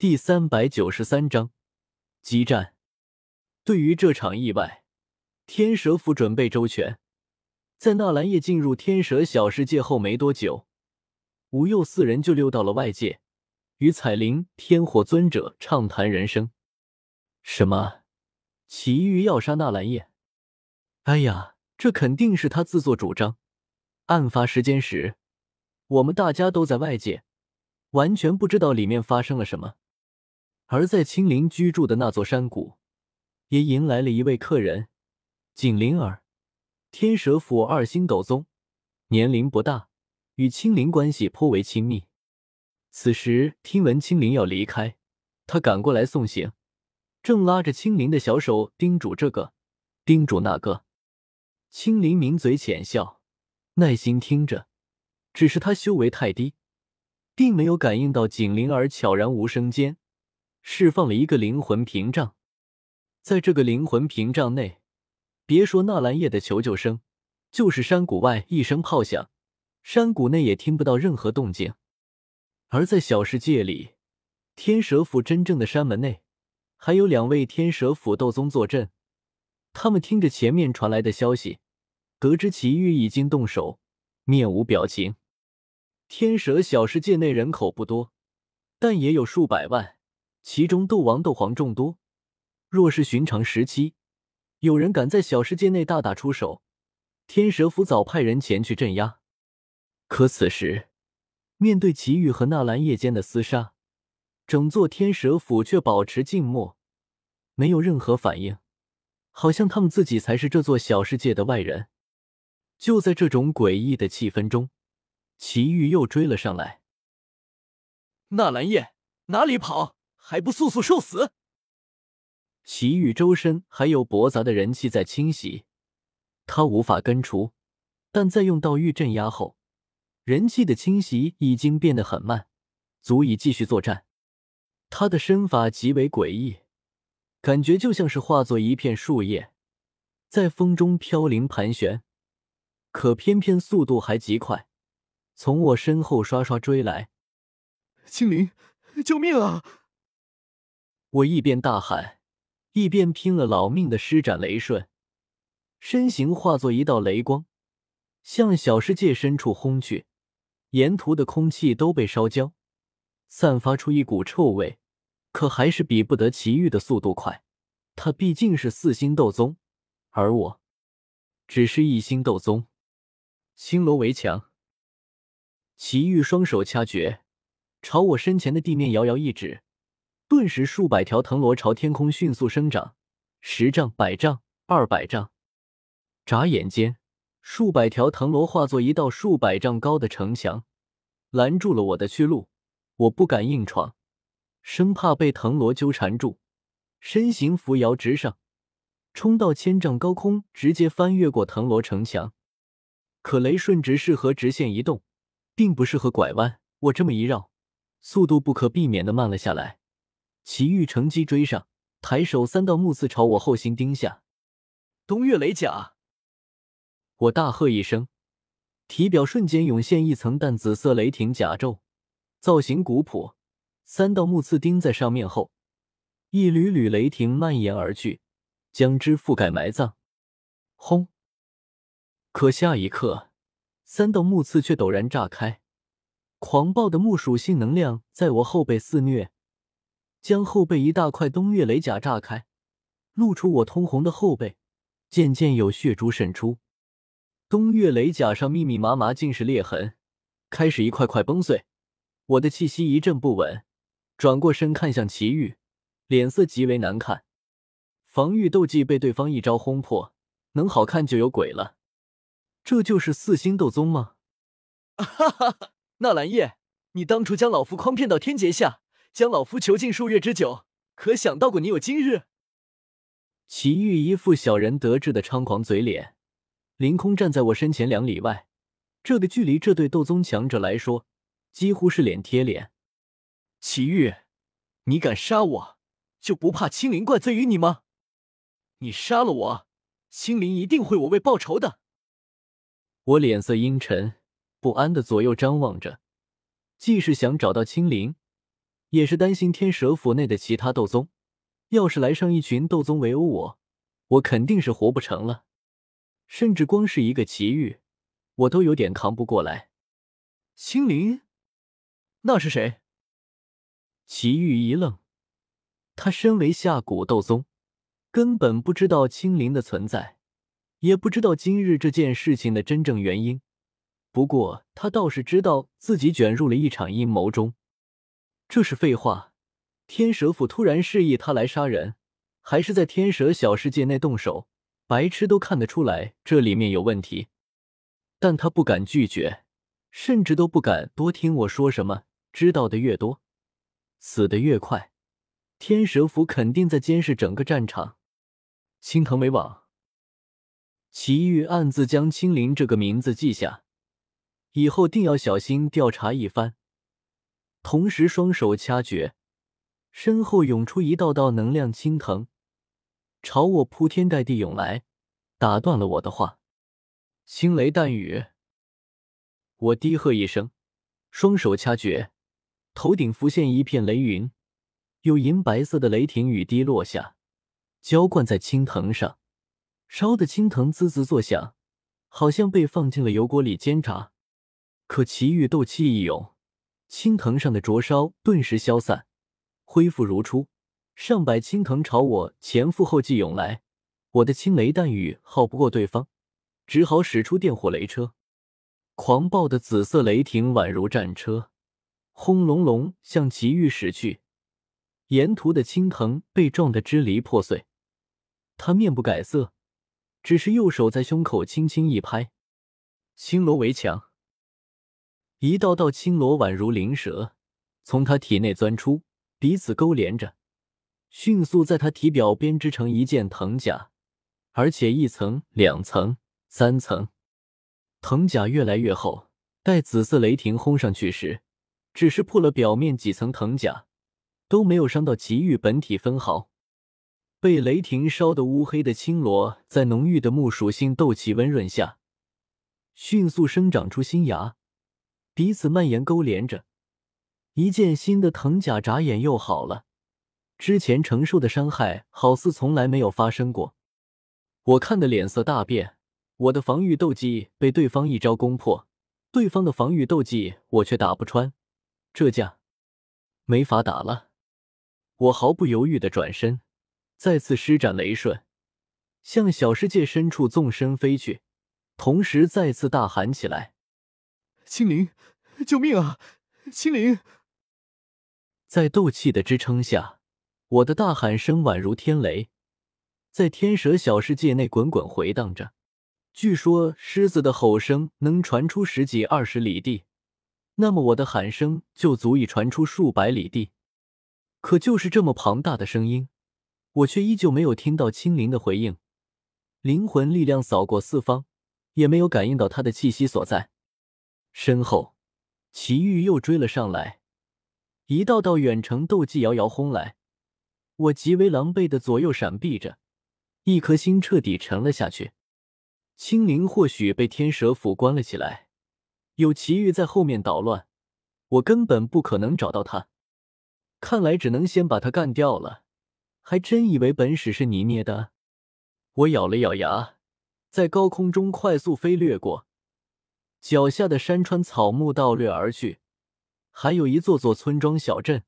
第三百九十三章激战。对于这场意外，天蛇府准备周全。在纳兰叶进入天蛇小世界后没多久，吴佑四人就溜到了外界，与彩铃、天火尊者畅谈人生。什么？祁煜要杀纳兰叶？哎呀，这肯定是他自作主张。案发时间时，我们大家都在外界，完全不知道里面发生了什么。而在青灵居住的那座山谷，也迎来了一位客人——景灵儿。天蛇府二星斗宗，年龄不大，与青灵关系颇为亲密。此时听闻青灵要离开，他赶过来送行，正拉着青灵的小手叮嘱这个，叮嘱那个。青灵抿嘴浅笑，耐心听着。只是他修为太低，并没有感应到景灵儿悄然无声间释放了一个灵魂屏障，在这个灵魂屏障内。别说纳兰叶的求救声，就是山谷外一声炮响，山谷内也听不到任何动静。而在小世界里，天蛇府真正的山门内，还有两位天蛇府斗宗坐镇。他们听着前面传来的消息，得知祁煜已经动手，面无表情。天蛇小世界内人口不多，但也有数百万，其中斗王、斗皇众多。若是寻常时期，有人敢在小世界内大打出手，天蛇府早派人前去镇压。可此时，面对祁煜和纳兰夜间的厮杀，整座天蛇府却保持静默，没有任何反应，好像他们自己才是这座小世界的外人。就在这种诡异的气氛中，祁煜又追了上来。纳兰夜哪里跑？还不速速受死！祁煜周身还有驳杂的人气在侵袭，他无法根除，但在用道玉镇压后，人气的侵袭已经变得很慢，足以继续作战。他的身法极为诡异，感觉就像是化作一片树叶，在风中飘零盘旋，可偏偏速度还极快，从我身后刷刷追来。青灵，救命啊！我一边大喊。一边拼了老命的施展雷瞬，身形化作一道雷光，向小世界深处轰去。沿途的空气都被烧焦，散发出一股臭味，可还是比不得祁煜的速度快。他毕竟是四星斗宗，而我只是一星斗宗。青罗围墙，祁煜双手掐诀，朝我身前的地面遥遥一指。顿时，数百条藤萝朝天空迅速生长，十丈、百丈、二百丈。眨眼间，数百条藤萝化作一道数百丈高的城墙，拦住了我的去路。我不敢硬闯，生怕被藤萝纠缠住，身形扶摇直上，冲到千丈高空，直接翻越过藤萝城墙。可雷瞬只适合直线移动，并不适合拐弯。我这么一绕，速度不可避免的慢了下来。祁煜乘机追上，抬手三道木刺朝我后心钉下。东岳雷甲！我大喝一声，体表瞬间涌现一层淡紫色雷霆甲胄，造型古朴。三道木刺钉在上面后，一缕缕雷霆蔓延而去，将之覆盖埋葬。轰！可下一刻，三道木刺却陡然炸开，狂暴的木属性能量在我后背肆虐。将后背一大块东岳雷甲炸开，露出我通红的后背，渐渐有血珠渗出。东岳雷甲上密密麻麻尽是裂痕，开始一块块崩碎。我的气息一阵不稳，转过身看向祁煜，脸色极为难看。防御斗技被对方一招轰破，能好看就有鬼了。这就是四星斗宗吗？哈哈哈！纳兰叶，你当初将老夫诓骗到天劫下。将老夫囚禁数月之久，可想到过你有今日？祁煜一副小人得志的猖狂嘴脸，凌空站在我身前两里外，这个距离，这对斗宗强者来说，几乎是脸贴脸。祁煜，你敢杀我，就不怕青灵怪罪于你吗？你杀了我，青灵一定会我为报仇的。我脸色阴沉，不安的左右张望着，既是想找到青灵。也是担心天蛇府内的其他斗宗，要是来上一群斗宗围殴我，我肯定是活不成了。甚至光是一个奇遇，我都有点扛不过来。青灵，那是谁？奇遇一愣，他身为下古斗宗，根本不知道青灵的存在，也不知道今日这件事情的真正原因。不过他倒是知道自己卷入了一场阴谋中。这是废话，天蛇府突然示意他来杀人，还是在天蛇小世界内动手？白痴都看得出来这里面有问题，但他不敢拒绝，甚至都不敢多听我说什么。知道的越多，死的越快。天蛇府肯定在监视整个战场。青藤为王，祁煜暗自将青灵这个名字记下，以后定要小心调查一番。同时，双手掐诀，身后涌出一道道能量青藤。朝我铺天盖地涌来，打断了我的话。青雷弹雨，我低喝一声，双手掐诀，头顶浮现一片雷云，有银白色的雷霆雨滴落下，浇灌在青藤上，烧的青藤滋滋作响，好像被放进了油锅里煎炸。可奇遇斗气一涌，青藤上的灼烧顿时消散，恢复如初。上百青藤朝我前赴后继涌来，我的青雷弹雨耗不过对方，只好使出电火雷车。狂暴的紫色雷霆宛如战车，轰隆隆向奇遇驶去。沿途的青藤被撞得支离破碎。他面不改色，只是右手在胸口轻轻一拍，青罗围墙。一道道青罗宛如灵蛇从他体内钻出，彼此勾连着。迅速在他体表编织成一件藤甲，而且一层、两层、三层，藤甲越来越厚。待紫色雷霆轰上去时，只是破了表面几层藤甲，都没有伤到奇遇本体分毫。被雷霆烧得乌黑的青罗，在浓郁的木属性斗气温润下，迅速生长出新芽，彼此蔓延勾连着，一件新的藤甲眨眼又好了。之前承受的伤害好似从来没有发生过，我看的脸色大变。我的防御斗技被对方一招攻破，对方的防御斗技我却打不穿，这架没法打了。我毫不犹豫的转身，再次施展雷瞬，向小世界深处纵身飞去，同时再次大喊起来：“青灵，救命啊！青灵！”在斗气的支撑下。我的大喊声宛如天雷，在天蛇小世界内滚滚回荡着。据说狮子的吼声能传出十几二十里地，那么我的喊声就足以传出数百里地。可就是这么庞大的声音，我却依旧没有听到青灵的回应。灵魂力量扫过四方，也没有感应到他的气息所在。身后，祁煜又追了上来，一道道远程斗技遥遥轰来。我极为狼狈的左右闪避着，一颗心彻底沉了下去。青灵或许被天蛇府关了起来，有奇遇在后面捣乱，我根本不可能找到他。看来只能先把他干掉了。还真以为本使是你捏的？我咬了咬牙，在高空中快速飞掠过，脚下的山川草木倒掠而去，还有一座座村庄小镇。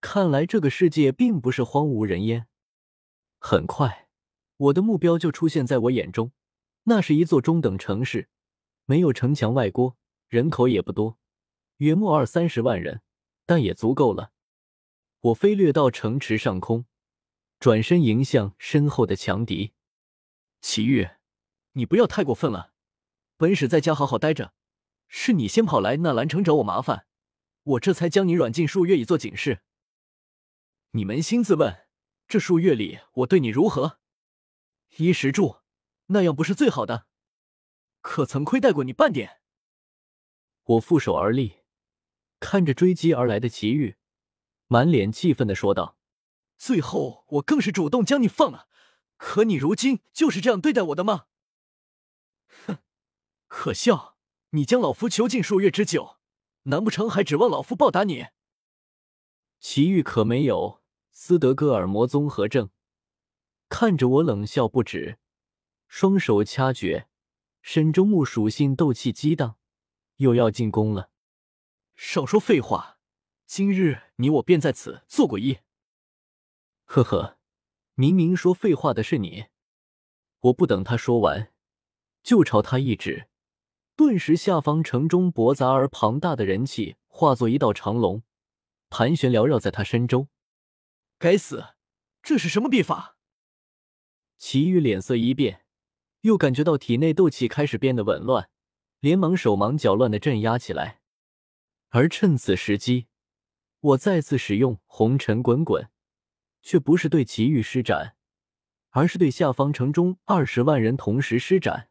看来这个世界并不是荒无人烟。很快，我的目标就出现在我眼中，那是一座中等城市，没有城墙外郭，人口也不多，约莫二三十万人，但也足够了。我飞掠到城池上空，转身迎向身后的强敌。祁煜，你不要太过分了，本使在家好好待着，是你先跑来纳兰城找我麻烦，我这才将你软禁数月以作警示。你扪心自问，这数月里我对你如何？衣食住，那样不是最好的？可曾亏待过你半点？我负手而立，看着追击而来的奇遇，满脸气愤的说道：“最后我更是主动将你放了，可你如今就是这样对待我的吗？”哼，可笑！你将老夫囚禁数月之久，难不成还指望老夫报答你？祁煜可没有斯德哥尔摩综合症，看着我冷笑不止，双手掐诀，身中木属性斗气激荡，又要进攻了。少说废话，今日你我便在此做鬼一。呵呵，明明说废话的是你。我不等他说完，就朝他一指，顿时下方城中驳杂而庞大的人气化作一道长龙。盘旋缭绕在他身周，该死，这是什么秘法？祁煜脸色一变，又感觉到体内斗气开始变得紊乱，连忙手忙脚乱的镇压起来。而趁此时机，我再次使用红尘滚滚，却不是对祁煜施展，而是对下方城中二十万人同时施展。